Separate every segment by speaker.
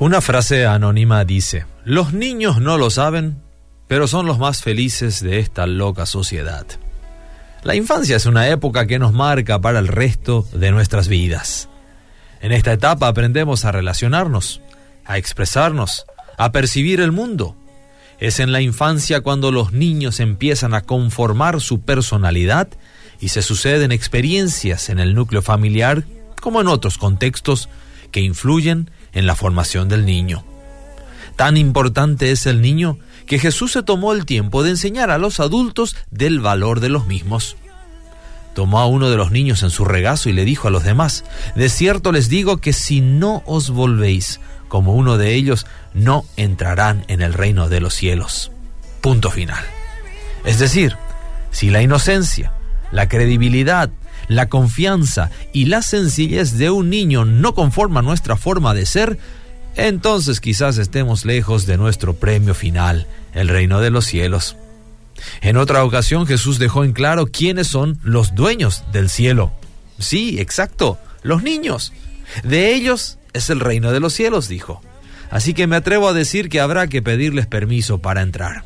Speaker 1: Una frase anónima dice, los niños no lo saben, pero son los más felices de esta loca sociedad. La infancia es una época que nos marca para el resto de nuestras vidas. En esta etapa aprendemos a relacionarnos, a expresarnos, a percibir el mundo. Es en la infancia cuando los niños empiezan a conformar su personalidad y se suceden experiencias en el núcleo familiar como en otros contextos que influyen en la formación del niño. Tan importante es el niño que Jesús se tomó el tiempo de enseñar a los adultos del valor de los mismos. Tomó a uno de los niños en su regazo y le dijo a los demás, de cierto les digo que si no os volvéis como uno de ellos, no entrarán en el reino de los cielos. Punto final. Es decir, si la inocencia, la credibilidad, la confianza y la sencillez de un niño no conforman nuestra forma de ser, entonces quizás estemos lejos de nuestro premio final, el reino de los cielos. En otra ocasión Jesús dejó en claro quiénes son los dueños del cielo. Sí, exacto, los niños. De ellos es el reino de los cielos, dijo. Así que me atrevo a decir que habrá que pedirles permiso para entrar.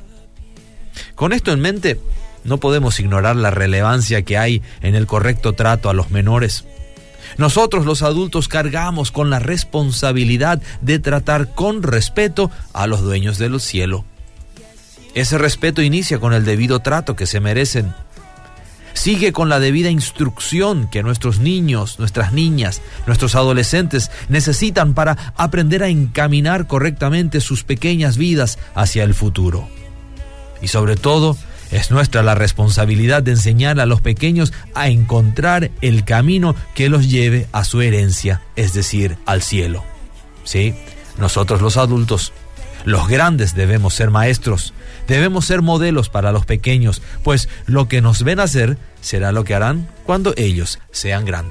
Speaker 1: Con esto en mente, no podemos ignorar la relevancia que hay en el correcto trato a los menores. Nosotros los adultos cargamos con la responsabilidad de tratar con respeto a los dueños del cielo. Ese respeto inicia con el debido trato que se merecen. Sigue con la debida instrucción que nuestros niños, nuestras niñas, nuestros adolescentes necesitan para aprender a encaminar correctamente sus pequeñas vidas hacia el futuro. Y sobre todo, es nuestra la responsabilidad de enseñar a los pequeños a encontrar el camino que los lleve a su herencia, es decir, al cielo. Sí, nosotros los adultos, los grandes debemos ser maestros, debemos ser modelos para los pequeños, pues lo que nos ven hacer será lo que harán cuando ellos sean grandes.